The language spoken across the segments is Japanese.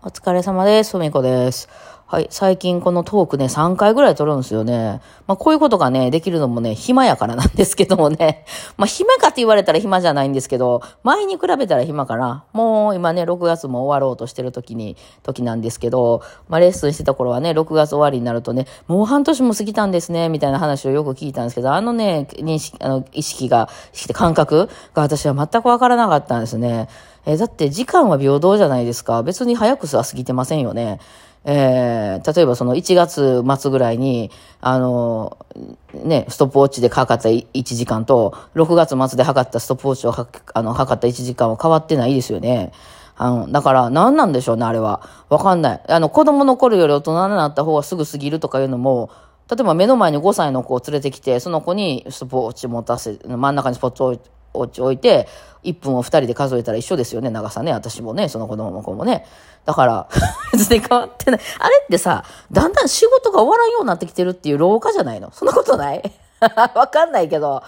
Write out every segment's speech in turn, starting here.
お疲れ様です。ふみこです。はい。最近このトークね、3回ぐらい撮るんですよね。まあ、こういうことがね、できるのもね、暇やからなんですけどもね。まあ、暇かって言われたら暇じゃないんですけど、前に比べたら暇かな。もう今ね、6月も終わろうとしてる時に、時なんですけど、まあ、レッスンしてた頃はね、6月終わりになるとね、もう半年も過ぎたんですね、みたいな話をよく聞いたんですけど、あのね、認識、あの、意識が、意識感覚が私は全くわからなかったんですね。えーだって時間は平等じゃないですか。別に早くは過ぎてませんよね。えー例えばその1月末ぐらいに、あの、ね、ストップウォッチで測った1時間と、6月末で測ったストップウォッチをあの測った1時間は変わってないですよね。あの、だから何なんでしょうね、あれは。わかんない。あの、子供の頃より大人になった方がすぐ過ぎるとかいうのも、例えば目の前に5歳の子を連れてきて、その子にストップウォッチ持たせ、真ん中にスポットウォッチ置いて、1分を2人で数えたら一緒ですよね、長さね。私もね、その子供の子もね。だから、別に変わってない。あれってさ、だんだん仕事が終わらんようになってきてるっていう老化じゃないの？そんなことない？わかんないけど、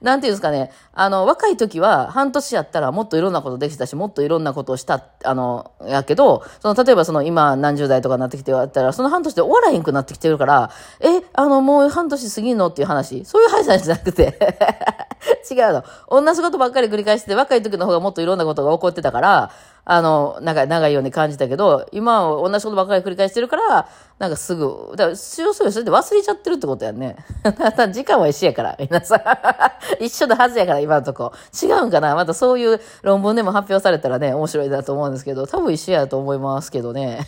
なんていうんですかね、あの、若い時は半年やったらもっといろんなことできたし、もっといろんなことをした、あの、やけど、その、例えばその今何十代とかなってきてやったら、その半年で終わらへんくなってきてるから、え、あの、もう半年過ぎんのっていう話、そういう話じゃなくて、違うの。同じことばっかり繰り返してて、若い時の方がもっといろんなことが起こってたから、あの、長い長いように感じたけど、今は同じことばっかり繰り返してるから、なんかすぐ、だから、しようするそれで忘れちゃってるってことやね。た 時間は一緒やから、皆さん。一緒のはずやから、今のとこ。違うんかな？またそういう論文でも発表されたらね、面白いなと思うんですけど、多分一緒やと思いますけどね。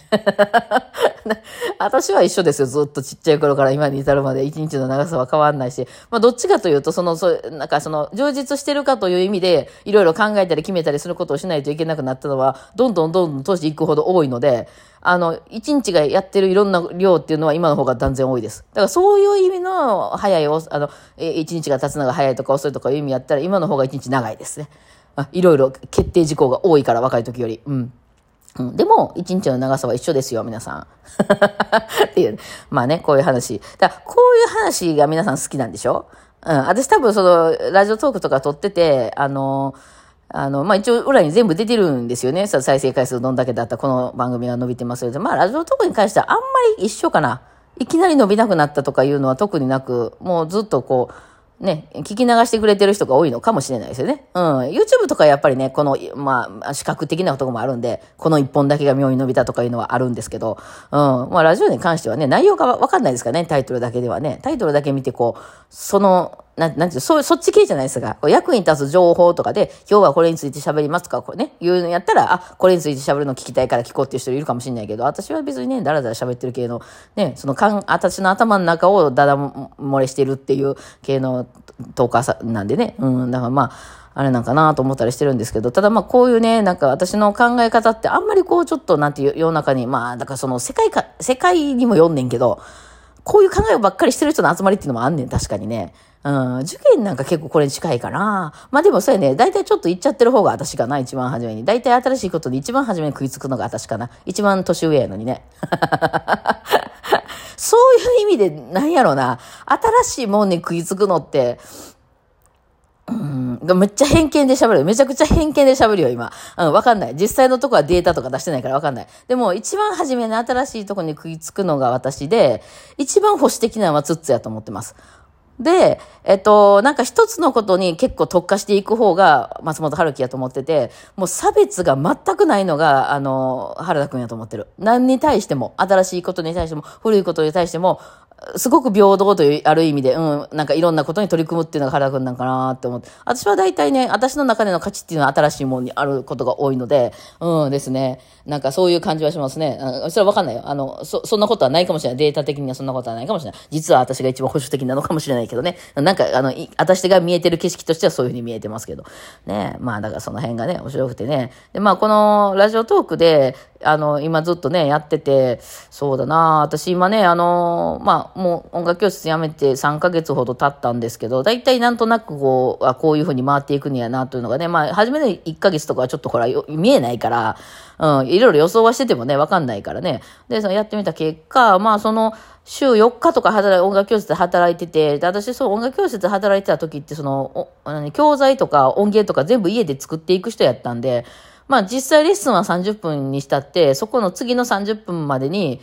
私は一緒ですよ。ずっとちっちゃい頃から今に至るまで一日の長さは変わんないし。まあどっちかというと、その、そう、なんかその、充実してるかという意味で、いろいろ考えたり決めたりすることをしないといけなくなったのは、どんどんどんどん年いくほど多いので、あの、一日がやってるいろんな量っていうのは今の方が断然多いです。だからそういう意味の早い、あの、一日が経つのが早いとか遅いとかいう意味やったら、今の方が一日長いですね。あいろいろ決定事項が多いから、若い時より。うん。うん、でも、一日の長さは一緒ですよ、皆さん。っていう。まあね、こういう話。だこういう話が皆さん好きなんでしょ？うん。私多分その、ラジオトークとか撮ってて、あの、あの、まあ、一応裏に全部出てるんですよね。さ再生回数どんだけだったこの番組が伸びてますよ。まあ、ラジオトークに関してはあんまり一緒かな。いきなり伸びなくなったとかいうのは特になく、もうずっとこう、ね、聞き流してくれてる人が多いのかもしれないですよね。うん。YouTube とかやっぱりね、この、まあ、視覚的なとこもあるんで、この一本だけが妙に伸びたとかいうのはあるんですけど、うん。まあ、ラジオに関してはね、内容がわかんないですかね、タイトルだけではね。タイトルだけ見て、こう、その、なん、なんていう、そう、そっち系じゃないですか。役に立つ情報とかで、今日はこれについて喋りますとか、こうね、言うのやったら、あ、これについて喋るの聞きたいから聞こうっていう人いるかもしれないけど、私は別にね、だらだら喋ってる系の、ね、そのかん、私の頭の中をだだ漏れしてるっていう系のトーカーさなんでね、うん、だからまあ、あれなんかなと思ったりしてるんですけど、ただまあこういうね、なんか私の考え方ってあんまりこうちょっとなんていう世の中に、まあだからその世界か、世界にも読んねんけど、こういう考えばっかりしてる人の集まりっていうのもあんねん、確かにね。うん、受験なんか結構これに近いかな。まあでもそうやね、大体ちょっと言っちゃってる方が私かな、一番初めに。大体新しいことで一番初めに食いつくのが私かな。一番年上やのにね。そういう意味で、なんやろな。新しいもんに食いつくのって、うん、めっちゃ偏見で喋る。めちゃくちゃ偏見で喋るよ、今。うん、わかんない。実際のとこはデータとか出してないからわかんない。でも、一番初めに新しいとこに食いつくのが私で、一番保守的なのはツッツやと思ってます。で、えっと、なんか一つのことに結構特化していく方が松本春樹やと思ってて、もう差別が全くないのが、あの、原田くんやと思ってる。何に対しても、新しいことに対しても、古いことに対しても、すごく平等という、ある意味で、うん、なんかいろんなことに取り組むっていうのが原くんなんかなって思って。私は大体ね、私の中での価値っていうのは新しいものにあることが多いので、うんですね。なんかそういう感じはしますね。うんそれはわかんないよ。あの、そ、そんなことはないかもしれない。データ的にはそんなことはないかもしれない。実は私が一番保守的なのかもしれないけどね。なんか、あの、私が見えてる景色としてはそういうふうに見えてますけど。ね。まあ、だからその辺がね、面白くてね。で、まあ、このラジオトークで、あの、今ずっとね、やってて、そうだな私今ね、あの、まあ、もう音楽教室辞めて3ヶ月ほど経ったんですけど、大体なんとなくこう、あこういうふうに回っていくんやなというのがね、まあ、初めの1ヶ月とかはちょっとほら、見えないから、うん、いろいろ予想はしててもね、わかんないからね。で、そのやってみた結果、まあ、その、週4日とか働い、音楽教室で働いてて、で私、そう、音楽教室で働いてた時って、その、お教材とか音源とか全部家で作っていく人やったんで、まあ実際レッスンは30分にしたって、そこの次の30分までに、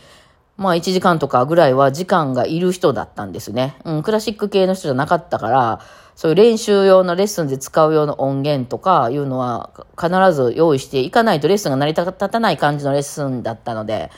まあ1時間とかぐらいは時間がいる人だったんですね。うん、クラシック系の人じゃなかったから、そういう練習用のレッスンで使う用の音源とかいうのは必ず用意していかないとレッスンが成り立たない感じのレッスンだったので、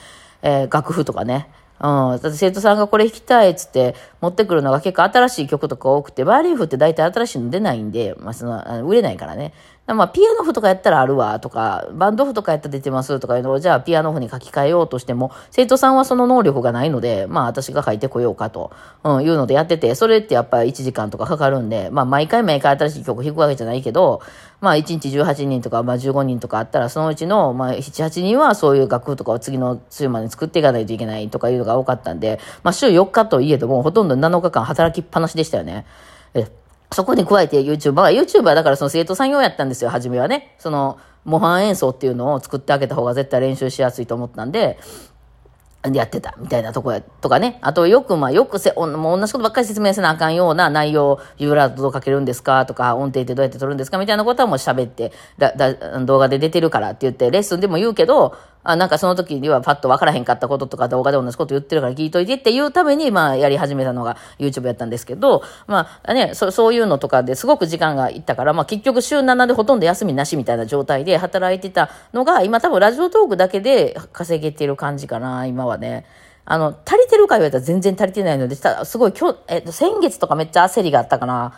えー、楽譜とかね。うん。だって生徒さんがこれ弾きたいっつって持ってくるのが結構新しい曲とか多くて、バーリーフって大体新しいの出ないんで、まあその、売れないからね。まあ、ピアノ譜とかやったらあるわとか、バンド譜とかやったら出てますとかいうのを、じゃあピアノ譜に書き換えようとしても、生徒さんはその能力がないので、まあ私が書いてこようかと、うん、いうのでやってて、それってやっぱり1時間とかかかるんで、まあ毎回毎回新しい曲弾くわけじゃないけど、まあ1日18人とか、まあ15人とかあったら、そのうちの、まあ7、8人はそういう楽譜とかを次の週まで作っていかないといけないとかいうのが多かったんで、まあ週4日といえども、ほとんど7日間働きっぱなしでしたよね。えそこに加えて YouTuber、YouTuber だからその生徒さん用やったんですよ、初めはね。その、模範演奏っていうのを作ってあげた方が絶対練習しやすいと思ったんで、やってたみたいなとこや、とかね。あとよく、まあよくせ、もう同じことばっかり説明せなあかんような内容、ビブラートどうかけるんですかとか、音程ってどうやって取るんですかみたいなことはもう喋って、だ、だ、動画で出てるからって言って、レッスンでも言うけど、あなんかその時にはパッと分からへんかったこととか動画で同じこと言ってるから聞いといてっていうために、まあやり始めたのが YouTube やったんですけど、まあね、そそういうのとかですごく時間がいったから、まあ結局週7でほとんど休みなしみたいな状態で働いてたのが、今多分ラジオトークだけで稼げてる感じかな、今はね。あの、足りてるか言われたら全然足りてないので、たすごい今日、えっと、先月とかめっちゃ焦りがあったかな。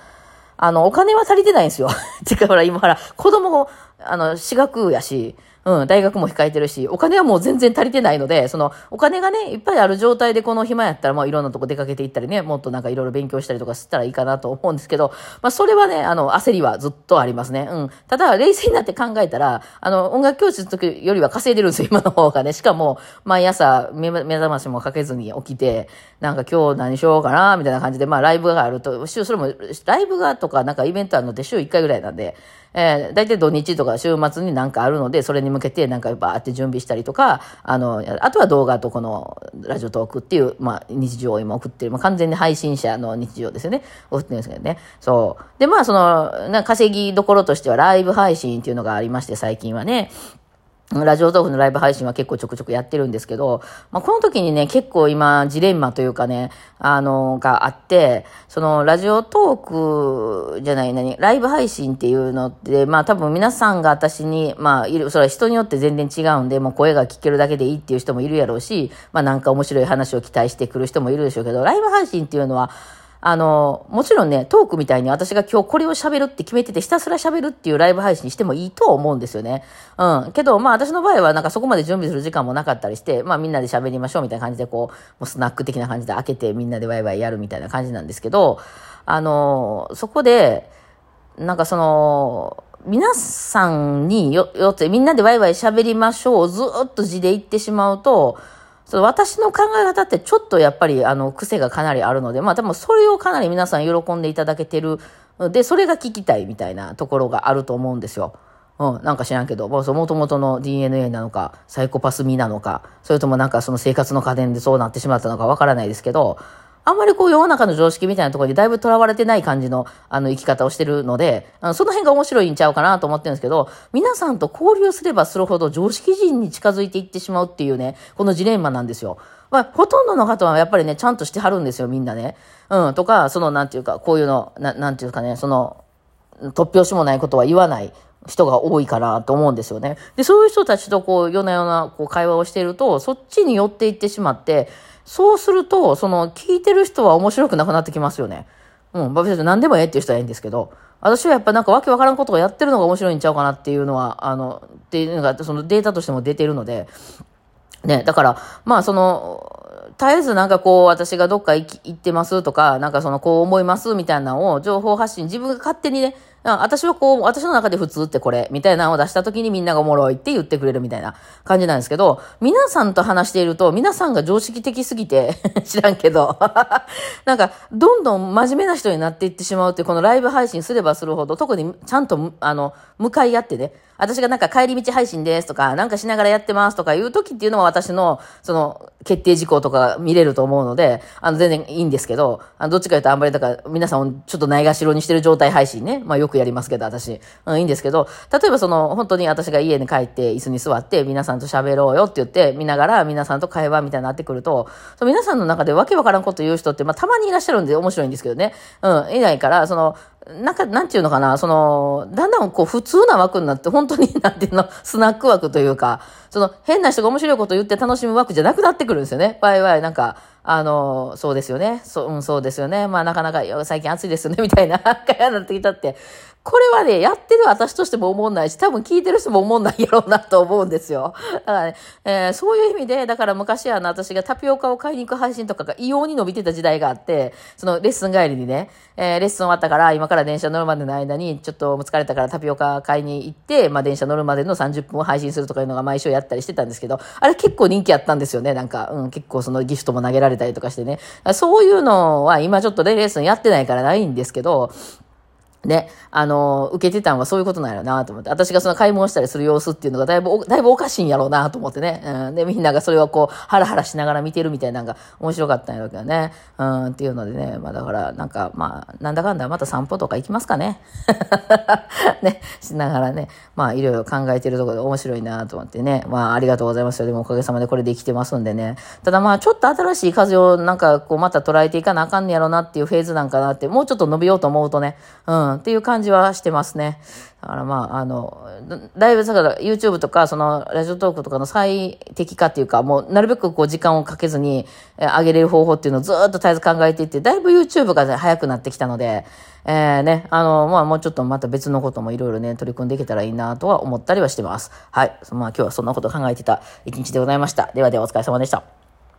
あの、お金は足りてないんですよ。てかほら、今ほら、子供、あの、私学やし、うん、大学も控えてるし、お金はもう全然足りてないので、その、お金がね、いっぱいある状態でこの暇やったら、まあいろんなとこ出かけていったりね、もっとなんかいろいろ勉強したりとかしたらいいかなと思うんですけど、まあそれはね、あの、焦りはずっとありますね。うん。ただ、冷静になって考えたら、あの、音楽教室の時よりは稼いでるんですよ、今の方がね。しかも、毎朝目、目覚ましもかけずに起きて、なんか今日何しようかな、みたいな感じで、まあライブがあると、週、それも、ライブがとかなんかイベントあるのって週1回ぐらいなんで、えー、大体土日とか週末になんかあるので、それに向けてなんかバーって準備したりとか、あの、あとは動画とこのラジオトークっていう、まあ、日常を今送ってる、まあ、完全に配信者の日常ですよね。送ってるんですけどね。そう。で、まあ、その、な稼ぎどころとしてはライブ配信っていうのがありまして、最近はね。ラジオ豆腐のライブ配信は結構ちょくちょくやってるんですけど、まあ、この時にね、結構今、ジレンマというかね、あの、があって、その、ラジオトークじゃない、何、ライブ配信っていうのって、まあ多分皆さんが私に、まあ、いる、それは人によって全然違うんで、もう声が聞けるだけでいいっていう人もいるやろうし、まあなんか面白い話を期待してくる人もいるでしょうけど、ライブ配信っていうのは、あの、もちろんね、トークみたいに私が今日これを喋るって決めてて、ひたすら喋るっていうライブ配信にしてもいいと思うんですよね。うん。けど、まあ私の場合はなんかそこまで準備する時間もなかったりして、まあみんなで喋りましょうみたいな感じでこう、もうスナック的な感じで開けてみんなでワイワイやるみたいな感じなんですけど、あの、そこで、なんかその、皆さんによ、よって、みんなでワイワイ喋りましょう、ずっと字で言ってしまうと、その私の考え方ってちょっとやっぱりあの癖がかなりあるので、まあでもそれをかなり皆さん喜んでいただけてる。で、それが聞きたいみたいなところがあると思うんですよ。うん、なんか知らんけど、もともとの DNA なのか、サイコパス味なのか、それともなんかその生活の家電でそうなってしまったのかわからないですけど、あんまりこう世の中の常識みたいなところにだいぶ囚われてない感じのあの生き方をしてるので、あのその辺が面白いんちゃうかなと思ってるんですけど、皆さんと交流すればするほど常識人に近づいていってしまうっていうね、このジレンマなんですよ。まあ、ほとんどの方はやっぱりね、ちゃんとしてはるんですよ、みんなね。うん、とか、その、なんていうか、こういうの、ななんていうかね、その、突拍子もないことは言わない人が多いかなと思うんですよね。で、そういう人たちとこう、夜な夜なこう会話をしていると、そっちに寄っていってしまって、そうすると、その、聞いてる人は面白くなくなってきますよね。うん、別に何でもええっていう人はいいんですけど、私はやっぱなんかわけわからんことをやってるのが面白いんちゃうかなっていうのは、あの、っていうのが、そのデータとしても出てるので、ね、だから、まあその、絶えずなんかこう、私がどっか行ってますとか、なんかそのこう思いますみたいなのを情報発信、自分が勝手にね、私はこう、私の中で普通ってこれ、みたいなのを出した時にみんながおもろいって言ってくれるみたいな感じなんですけど、皆さんと話していると、皆さんが常識的すぎて 知らんけど なんか、どんどん真面目な人になっていってしまうって、このライブ配信すればするほど、特にちゃんと、あの、向かい合ってね、私がなんか帰り道配信ですとか、なんかしながらやってますとかいう時っていうのは私の、その、決定事項とか見れると思うので、あの、全然いいんですけど、あの、どっちか言うとあんまり、だから、皆さんちょっとないがしろにしてる状態配信ね。まあよくやりますけど、私。うん、いいんですけど、例えばその、本当に私が家に帰って椅子に座って、皆さんと喋ろうよって言って、見ながら皆さんと会話みたいになってくると、その皆さんの中でわけわからんこと言う人って、まあたまにいらっしゃるんで面白いんですけどね。うん、いないから、その、なんか、なんていうのかな、その、だんだんこう普通な枠になって、本当になんていうの、スナック枠というか、その変な人が面白いこと言って楽しむ枠じゃなくなってくるんですよね。わいわい、なんか、あの、そうですよね。そう、うん、そうですよね。まあなかなか、最近暑いですよね、みたいな 会話になってきたって。これはね、やってる私としても思んないし、多分聞いてる人も思んないやろうなと思うんですよ。だからね、えー、そういう意味で、だから昔あの、私がタピオカを買いに行く配信とかが異様に伸びてた時代があって、そのレッスン帰りにね、えー、レッスン終わったから、今から電車乗るまでの間に、ちょっと疲れたからタピオカ買いに行って、まあ電車乗るまでの30分を配信するとかいうのが毎週やったりしてたんですけど、あれ結構人気あったんですよね。なんか、うん、結構そのギフトも投げられたりとかしてね。そういうのは今ちょっとレッスンやってないからないんですけど、ね、あの、受けてたんはそういうことなんやろなと思って。私がその買い物したりする様子っていうのがだいぶ、だいぶおかしいんやろうなと思ってね。うん。で、みんながそれをこう、ハラハラしながら見てるみたいなのが面白かったんやろうけどね。うん、っていうのでね。まあだから、なんか、まあ、なんだかんだまた散歩とか行きますかね。ね、しながらね。まあ、いろいろ考えてるところで面白いなと思ってね。まあ、ありがとうございますよ。でもおかげさまでこれできてますんでね。ただまあ、ちょっと新しい風をなんかこう、また捉えていかなあかんねやろうなっていうフェーズなんかなって、もうちょっと伸びようと思うとね。うん、っていう感じはしてますね。だからまあ、あの、だいぶだから YouTube とか、そのラジオトークとかの最適化っていうか、もうなるべくこう時間をかけずにえ上げれる方法っていうのをずっと絶えず考えていって、だいぶ YouTube が、早くなってきたので、えー、ね、あの、まあもうちょっとまた別のこともいろいろね、取り組んでいけたらいいなとは思ったりはしてます。はい。まあ今日はそんなこと考えてた一日でございました。ではではお疲れ様でした。